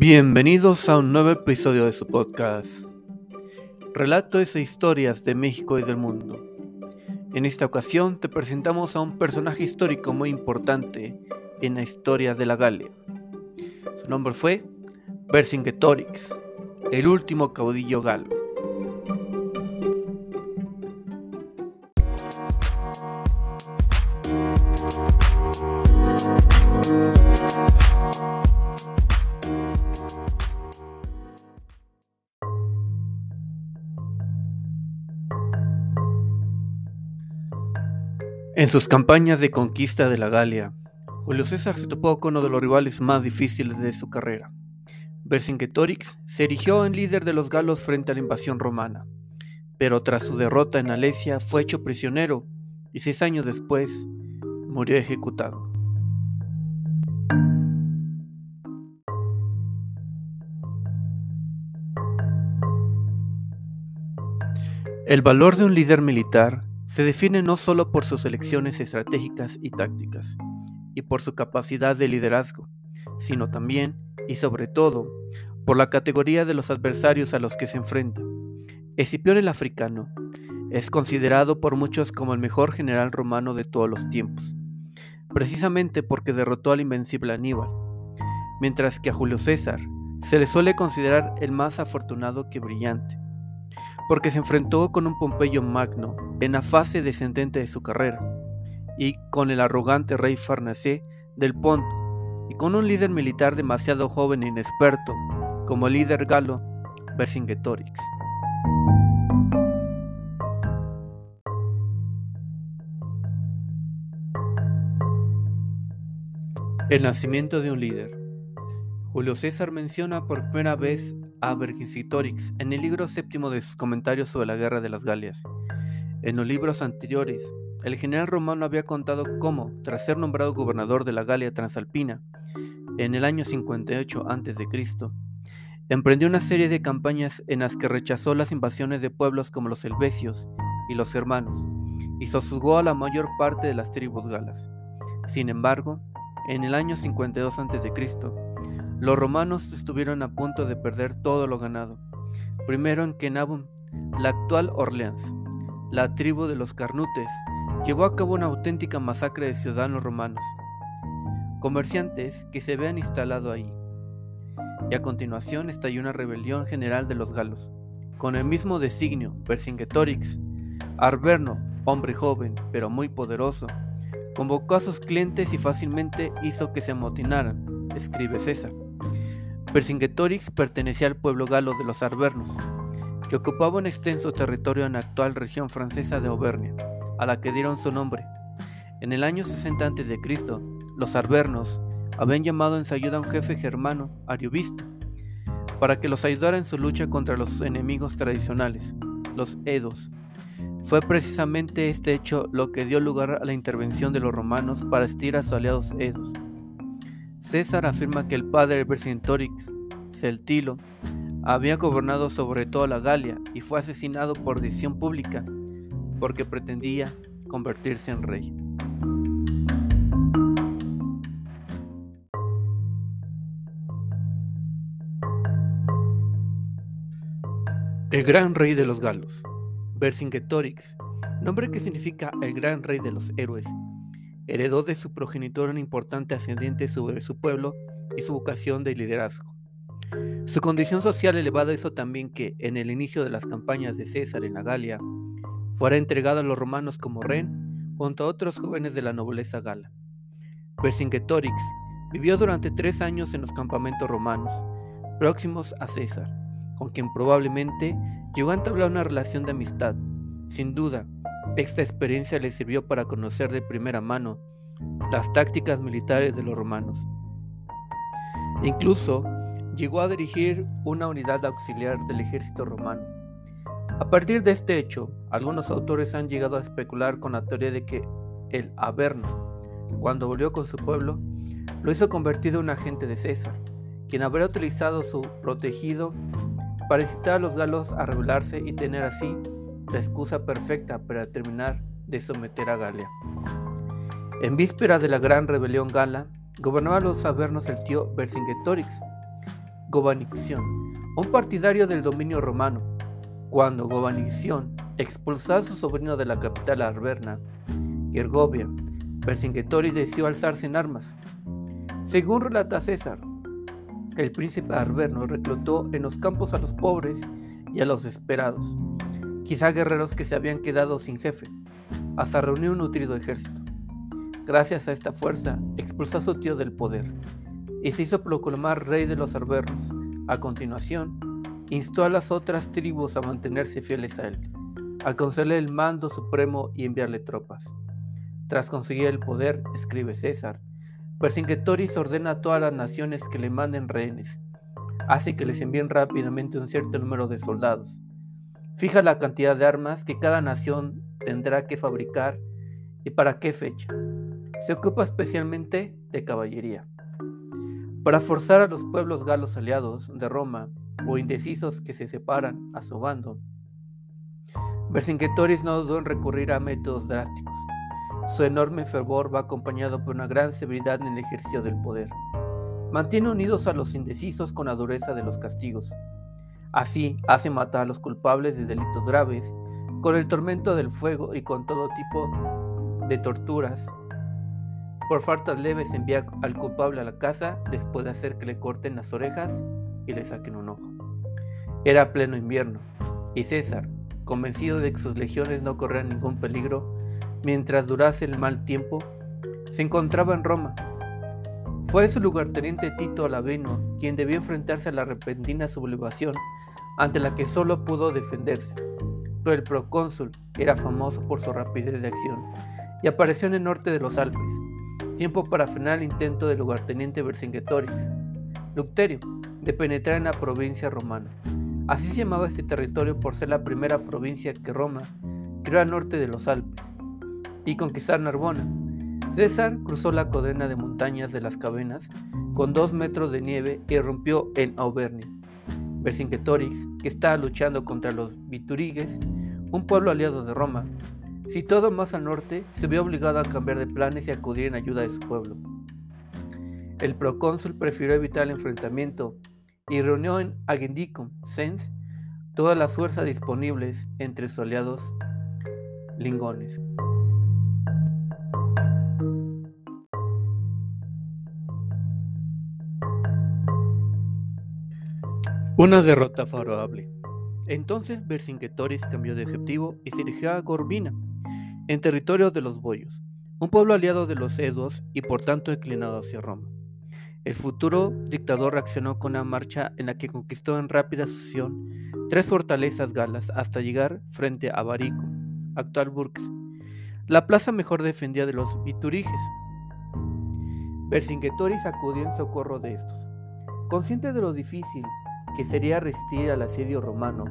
Bienvenidos a un nuevo episodio de su podcast. Relatos e historias de México y del mundo. En esta ocasión te presentamos a un personaje histórico muy importante en la historia de la Galia. Su nombre fue Vercingetorix, el último caudillo galo. En sus campañas de conquista de la Galia, Julio César se topó con uno de los rivales más difíciles de su carrera. Vercingetorix se erigió en líder de los galos frente a la invasión romana, pero tras su derrota en Alesia fue hecho prisionero y seis años después murió ejecutado. El valor de un líder militar se define no solo por sus elecciones estratégicas y tácticas, y por su capacidad de liderazgo, sino también y sobre todo por la categoría de los adversarios a los que se enfrenta. Escipión el africano es considerado por muchos como el mejor general romano de todos los tiempos, precisamente porque derrotó al invencible Aníbal, mientras que a Julio César se le suele considerar el más afortunado que brillante porque se enfrentó con un Pompeyo Magno en la fase descendente de su carrera, y con el arrogante rey Farnacé del Ponto, y con un líder militar demasiado joven e inexperto, como el líder galo Vercingetorix. El nacimiento de un líder. Julio César menciona por primera vez Vercingetorix en el libro séptimo de sus comentarios sobre la guerra de las Galias. En los libros anteriores, el general romano había contado cómo, tras ser nombrado gobernador de la Galia Transalpina, en el año 58 a.C., emprendió una serie de campañas en las que rechazó las invasiones de pueblos como los helvecios y los germanos, y sosegó a la mayor parte de las tribus galas. Sin embargo, en el año 52 a.C., los romanos estuvieron a punto de perder todo lo ganado. Primero en Kenabum, la actual Orleans, la tribu de los Carnutes llevó a cabo una auténtica masacre de ciudadanos romanos, comerciantes que se habían instalado ahí. Y a continuación estalló una rebelión general de los galos, con el mismo designio, Vercingetorix. Arverno, hombre joven pero muy poderoso, convocó a sus clientes y fácilmente hizo que se amotinaran, escribe César. Vercingetorix pertenecía al pueblo galo de los Arvernos, que ocupaba un extenso territorio en la actual región francesa de Auvernia, a la que dieron su nombre. En el año 60 a.C., los Arvernos habían llamado en su ayuda a un jefe germano, Ariovista, para que los ayudara en su lucha contra los enemigos tradicionales, los Edos. Fue precisamente este hecho lo que dio lugar a la intervención de los romanos para asistir a sus aliados Edos. César afirma que el padre de Vercingetorix, Celtilo, había gobernado sobre toda la Galia y fue asesinado por decisión pública porque pretendía convertirse en rey. El gran rey de los galos, Vercingetorix, nombre que significa el gran rey de los héroes, heredó de su progenitor un importante ascendiente sobre su pueblo y su vocación de liderazgo. Su condición social elevada hizo también que, en el inicio de las campañas de César en la Galia, fuera entregado a los romanos como rey junto a otros jóvenes de la nobleza gala. Vercingetorix vivió durante tres años en los campamentos romanos, próximos a César, con quien probablemente llegó a entablar una relación de amistad. Sin duda, esta experiencia le sirvió para conocer de primera mano las tácticas militares de los romanos. Incluso llegó a dirigir una unidad auxiliar del ejército romano. A partir de este hecho, algunos autores han llegado a especular con la teoría de que el Averno, cuando volvió con su pueblo, lo hizo convertido en un agente de César, quien habría utilizado su protegido para incitar a los galos a rebelarse y tener así la excusa perfecta para terminar de someter a Galia. En víspera de la gran rebelión gala, gobernaba los Avernos el tío Vercingetorix, Gobanición, un partidario del dominio romano. Cuando Gobanición expulsó a su sobrino de la capital arberna, Gergovia, Vercingetorix decidió alzarse en armas. Según relata César, el príncipe arberno reclutó en los campos a los pobres y a los desesperados, quizá guerreros que se habían quedado sin jefe, hasta reunió un nutrido ejército. Gracias a esta fuerza, expulsó a su tío del poder y se hizo proclamar rey de los arbernos. A continuación, instó a las otras tribus a mantenerse fieles a él, a concederle el mando supremo y enviarle tropas. Tras conseguir el poder, escribe César, Vercingetorix ordena a todas las naciones que le manden rehenes, hace que les envíen rápidamente un cierto número de soldados, fija la cantidad de armas que cada nación tendrá que fabricar y para qué fecha. Se ocupa especialmente de caballería. Para forzar a los pueblos galos aliados de Roma o indecisos que se separan a su bando, Vercingetorix no dudó en recurrir a métodos drásticos. Su enorme fervor va acompañado por una gran severidad en el ejercicio del poder. Mantiene unidos a los indecisos con la dureza de los castigos. Así hace matar a los culpables de delitos graves, con el tormento del fuego y con todo tipo de torturas. Por faltas leves envía al culpable a la casa después de hacer que le corten las orejas y le saquen un ojo. Era pleno invierno, y César, convencido de que sus legiones no corrían ningún peligro mientras durase el mal tiempo, se encontraba en Roma. Fue su lugarteniente Tito Alaveno quien debió enfrentarse a la repentina sublevación ante la que solo pudo defenderse. Pero el procónsul era famoso por su rapidez de acción y apareció en el norte de los Alpes, tiempo para frenar el intento del lugarteniente Vercingetorix, Lucterio, de penetrar en la provincia romana. Así se llamaba este territorio por ser la primera provincia que Roma creó al norte de los Alpes y conquistar Narbona. César cruzó la cadena de montañas de las Cavenas con dos metros de nieve y rompió en Auvernia. Vercingetorix, que estaba luchando contra los Viturigues, un pueblo aliado de Roma, situado más al norte, se vio obligado a cambiar de planes y acudir en ayuda de su pueblo. El procónsul prefirió evitar el enfrentamiento y reunió en Agendicum, Sens, todas las fuerzas disponibles entre sus aliados lingones. Una derrota favorable. Entonces Vercingetorix cambió de objetivo y se dirigió a Gorbina, en territorio de los Boyos, un pueblo aliado de los Edos y por tanto inclinado hacia Roma. El futuro dictador reaccionó con una marcha en la que conquistó en rápida sucesión tres fortalezas galas hasta llegar frente a Barico, actual Burks, la plaza mejor defendida de los Vituriges. Vercingetorix acudió en socorro de estos. Consciente de lo difícil que sería resistir al asedio romano,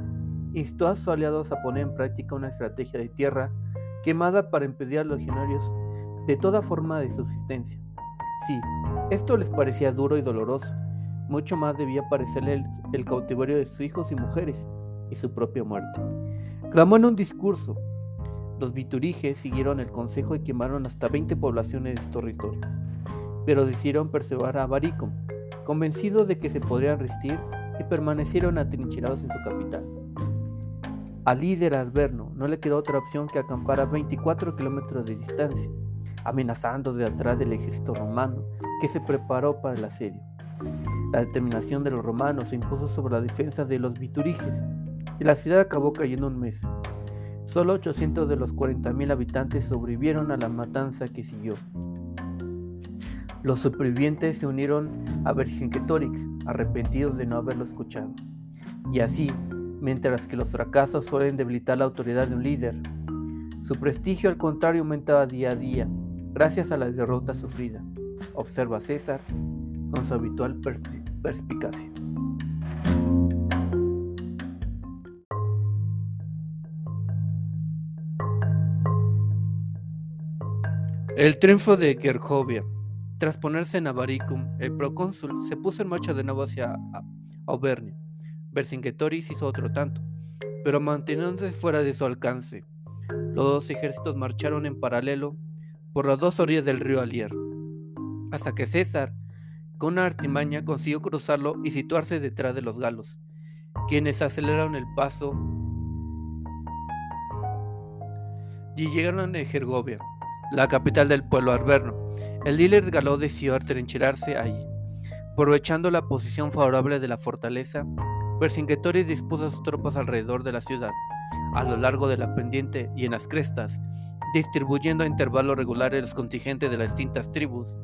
instó a sus aliados a poner en práctica una estrategia de tierra quemada para impedir a los legionarios de toda forma de subsistencia. Sí, esto les parecía duro y doloroso, mucho más debía parecerle el, cautiverio de sus hijos y mujeres y su propia muerte. Clamó en un discurso. Los vituriges siguieron el consejo y quemaron hasta 20 poblaciones de su territorio, pero decidieron perseverar a Baricum, convencidos de que se podrían resistir y permanecieron atrincherados en su capital. Al líder alberno no le quedó otra opción que acampar a 24 kilómetros de distancia, amenazando de atrás del ejército romano que se preparó para el asedio. La determinación de los romanos se impuso sobre la defensa de los vituriges y la ciudad acabó cayendo un mes. Solo 800 de los 40.000 habitantes sobrevivieron a la matanza que siguió. Los supervivientes se unieron a Vercingetorix, arrepentidos de no haberlo escuchado. Y así, mientras que los fracasos suelen debilitar la autoridad de un líder, su prestigio al contrario aumentaba día a día, gracias a la derrota sufrida, observa César con su habitual perspicacia. El triunfo de Gergovia tras ponerse en Avaricum, el procónsul se puso en marcha de nuevo hacia Auvernia. Vercingetorix hizo otro tanto, pero manteniéndose fuera de su alcance. Los dos ejércitos marcharon en paralelo por las dos orillas del río Alier, hasta que César, con una artimaña consiguió cruzarlo y situarse detrás de los galos, quienes aceleraron el paso y llegaron a Gergovia, la capital del pueblo arverno. El líder galo decidió atrincherarse allí. Aprovechando la posición favorable de la fortaleza, Vercingetorix dispuso a sus tropas alrededor de la ciudad, a lo largo de la pendiente y en las crestas, distribuyendo a intervalos regulares los contingentes de las distintas tribus,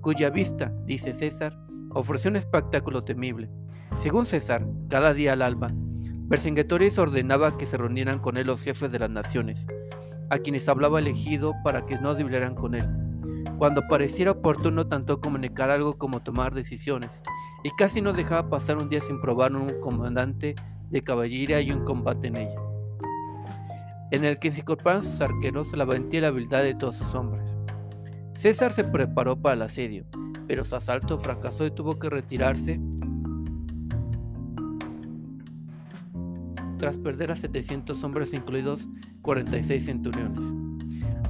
cuya vista, dice César, ofreció un espectáculo temible. Según César, cada día al alba, Vercingetorix ordenaba que se reunieran con él los jefes de las naciones, a quienes hablaba elegido para que no debieran con él, cuando pareciera oportuno tanto comunicar algo como tomar decisiones, y casi no dejaba pasar un día sin probar un comandante de caballería y un combate en ella, en el que se incorporaron sus arqueros la valentía y la habilidad de todos sus hombres. César se preparó para el asedio, pero su asalto fracasó y tuvo que retirarse tras perder a 700 hombres incluidos 46 centuriones.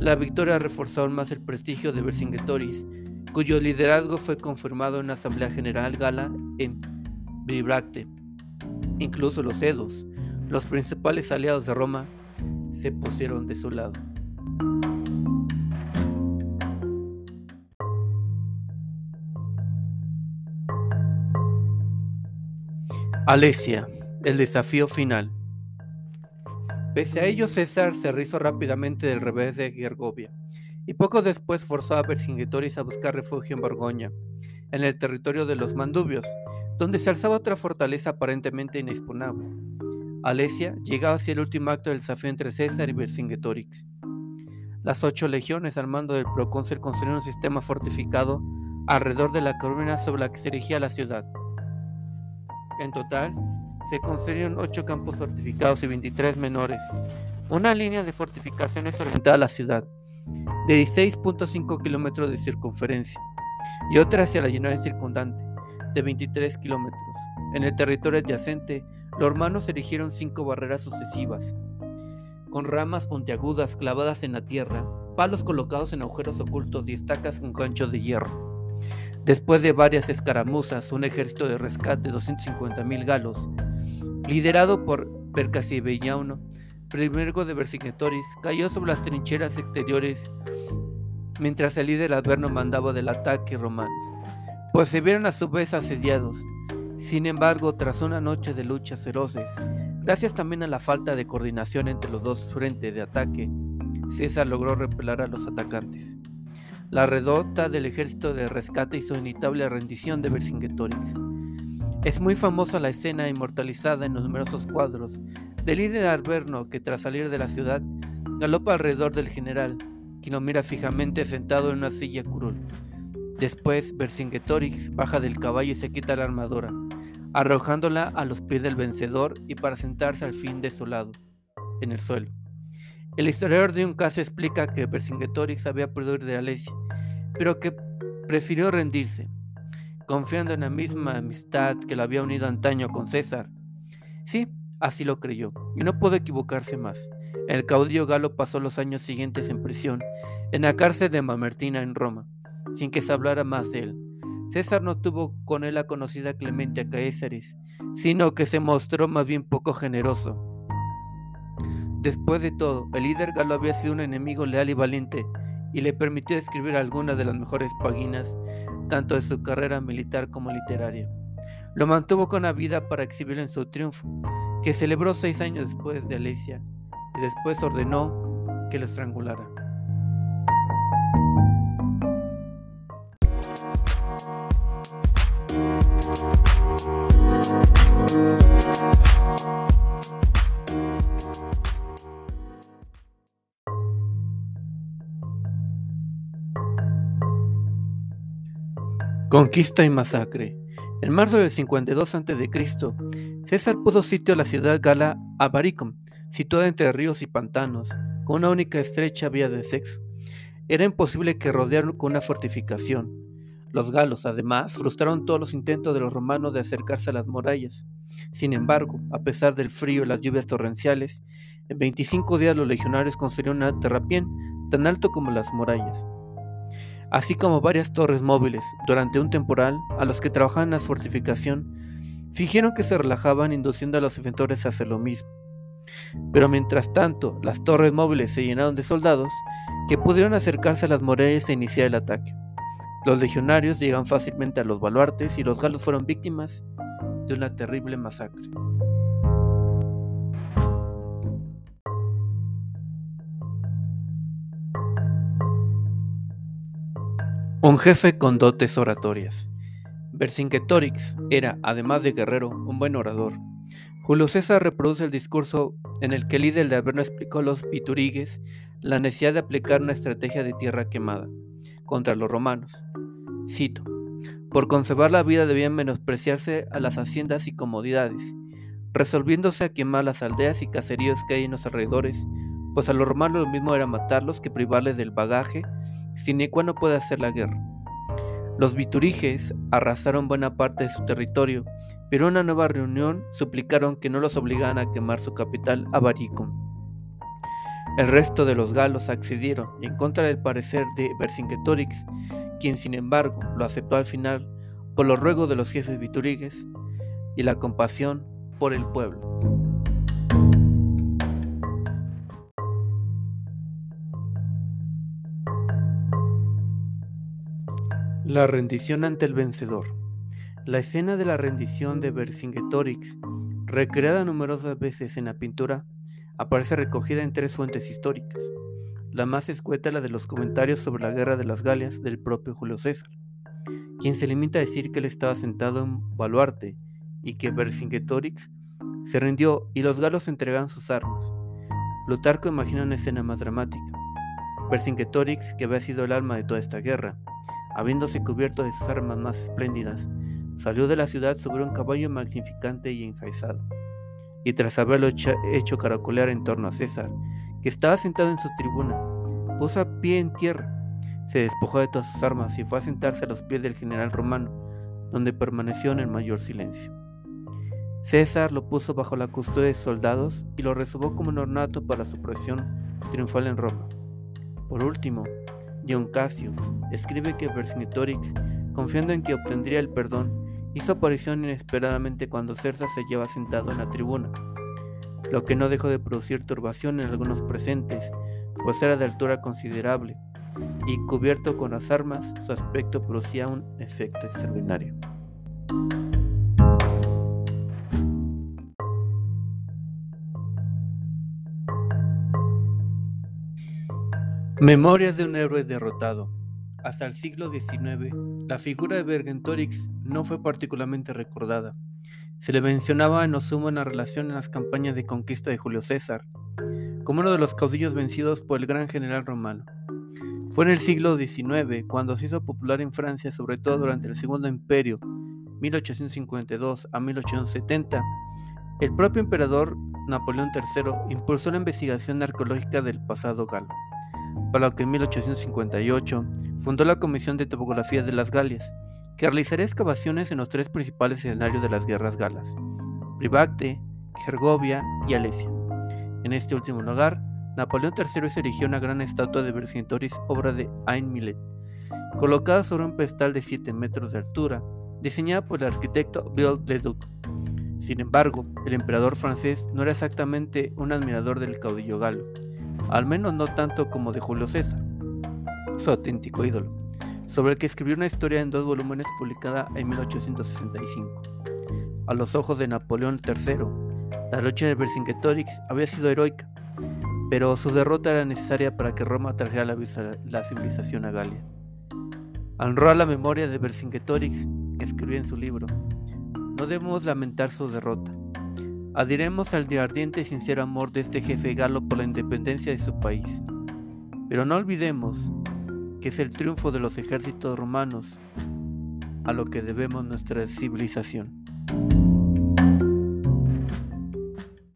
La victoria reforzó aún más el prestigio de Vercingetorix, cuyo liderazgo fue confirmado en la Asamblea General Gala en Bibracte. Incluso los edos, los principales aliados de Roma, se pusieron de su lado. Alesia, el desafío final. Pese a ello, César se rizó rápidamente del revés de Gergovia, y poco después forzó a Vercingetorix a buscar refugio en Borgoña, en el territorio de los Mandubios, donde se alzaba otra fortaleza aparentemente inexpugnable. Alesia llegaba hacia el último acto del desafío entre César y Vercingetorix. Las ocho legiones al mando del procónsul construyeron un sistema fortificado alrededor de la columna sobre la que se erigía la ciudad. En total, se construyeron 8 campos fortificados y 23 menores. Una línea de fortificaciones orientada a la ciudad, de 16.5 kilómetros de circunferencia, y otra hacia la llanura circundante, de 23 kilómetros. En el territorio adyacente, los hermanos erigieron cinco barreras sucesivas, con ramas puntiagudas clavadas en la tierra, palos colocados en agujeros ocultos y estacas con ganchos de hierro. Después de varias escaramuzas, un ejército de rescate de 250.000 galos, liderado por Percasibellauno, primero de Vercingetorix, cayó sobre las trincheras exteriores mientras el líder Alberno mandaba del ataque romano, pues se vieron a su vez asediados. Sin embargo, tras una noche de luchas feroces, gracias también a la falta de coordinación entre los dos frentes de ataque, César logró repelar a los atacantes. La redota del ejército de rescate hizo inevitable rendición de Vercingetorix. Es muy famosa la escena inmortalizada en numerosos cuadros del líder arverno que tras salir de la ciudad galopa alrededor del general, quien lo mira fijamente sentado en una silla curul. Después Vercingetorix baja del caballo y se quita la armadura, arrojándola a los pies del vencedor y para sentarse al fin de su lado, en el suelo. El historiador de un caso explica que Vercingetorix había podido ir de Alesia, pero que prefirió rendirse, confiando en la misma amistad que lo había unido antaño con César. Sí, así lo creyó, y no pudo equivocarse más. El caudillo galo pasó los años siguientes en prisión, en la cárcel de Mamertina en Roma, sin que se hablara más de él. César no tuvo con él la conocida clemente a sino que se mostró más bien poco generoso Después de todo, el líder galo había sido un enemigo leal y valiente y le permitió escribir algunas de las mejores páginas tanto de su carrera militar como literaria. Lo mantuvo con la vida para exhibirlo en su triunfo, que celebró seis años después de Alesia, y después ordenó que lo estrangulara. Conquista y masacre. En marzo del 52 a.C., César puso sitio a la ciudad gala Abaricum, situada entre ríos y pantanos, con una única estrecha vía de sexo. Era imposible que rodearan con una fortificación. Los galos, además, frustraron todos los intentos de los romanos de acercarse a las murallas. Sin embargo, a pesar del frío y las lluvias torrenciales, en 25 días los legionarios construyeron un terrapién tan alto como las murallas. Así como varias torres móviles durante un temporal a los que trabajaban en la fortificación, fingieron que se relajaban induciendo a los defensores a hacer lo mismo. Pero mientras tanto, las torres móviles se llenaron de soldados que pudieron acercarse a las murallas e iniciar el ataque. Los legionarios llegan fácilmente a los baluartes y los galos fueron víctimas de una terrible masacre. Un jefe con dotes oratorias. Vercingetorix era, además de guerrero, un buen orador. Julio César reproduce el discurso en el que el líder de Averno explicó a los piturigues la necesidad de aplicar una estrategia de tierra quemada contra los romanos. Cito, por conservar la vida debían menospreciarse a las haciendas y comodidades, resolviéndose a quemar las aldeas y caseríos que hay en los alrededores, pues a los romanos lo mismo era matarlos que privarles del bagaje sin el cual no puede hacer la guerra. Los vituriges arrasaron buena parte de su territorio, pero en una nueva reunión suplicaron que no los obligaran a quemar su capital, Avaricum. El resto de los galos accedieron en contra del parecer de Vercingetorix, quien sin embargo lo aceptó al final por los ruegos de los jefes viturigues y la compasión por el pueblo. La rendición ante el vencedor. La escena de la rendición de Vercingetorix, recreada numerosas veces en la pintura, aparece recogida en tres fuentes históricas. La más escueta es la de los comentarios sobre la guerra de las Galias del propio Julio César, quien se limita a decir que él estaba sentado en baluarte y que Vercingetorix se rindió y los galos entregaron sus armas. Plutarco imagina una escena más dramática. Vercingetorix, que había sido el alma de toda esta guerra, habiéndose cubierto de sus armas más espléndidas, salió de la ciudad sobre un caballo magnificante y enjaezado, y tras haberlo hecho caracolear en torno a César, que estaba sentado en su tribuna, puso a pie en tierra, se despojó de todas sus armas y fue a sentarse a los pies del general romano, donde permaneció en el mayor silencio. César lo puso bajo la custodia de soldados y lo reservó como un ornato para su procesión triunfal en Roma. Por último, Dion Casio escribe que Vercingetorix, confiando en que obtendría el perdón, hizo aparición inesperadamente cuando Cersa se lleva sentado en la tribuna, lo que no dejó de producir turbación en algunos presentes, pues era de altura considerable, y cubierto con las armas, su aspecto producía un efecto extraordinario. Memorias de un héroe derrotado. Hasta el siglo XIX, la figura de Vergentorix no fue particularmente recordada. Se le mencionaba en sumo una relación en las campañas de conquista de Julio César, como uno de los caudillos vencidos por el gran general romano. Fue en el siglo XIX cuando se hizo popular en Francia, sobre todo durante el Segundo Imperio, 1852 a 1870, el propio emperador Napoleón III impulsó la investigación arqueológica del pasado galo para lo que en 1858 fundó la Comisión de Topografía de las Galias, que realizaría excavaciones en los tres principales escenarios de las guerras galas, Privacte, Gergovia y Alesia. En este último lugar, Napoleón III se erigió una gran estatua de Vercingetorix, obra de Ain Millet, colocada sobre un pedestal de 7 metros de altura, diseñada por el arquitecto Bill Leduc. Sin embargo, el emperador francés no era exactamente un admirador del caudillo galo, al menos no tanto como de Julio César, su auténtico ídolo, sobre el que escribió una historia en dos volúmenes publicada en 1865. A los ojos de Napoleón III, la lucha de Vercingetorix había sido heroica, pero su derrota era necesaria para que Roma trajera la, civilización a Galia. Honró a la memoria de Vercingetorix, escribió en su libro, no debemos lamentar su derrota, Adhiremos al ardiente y sincero amor de este jefe galo por la independencia de su país. Pero no olvidemos que es el triunfo de los ejércitos romanos a lo que debemos nuestra civilización.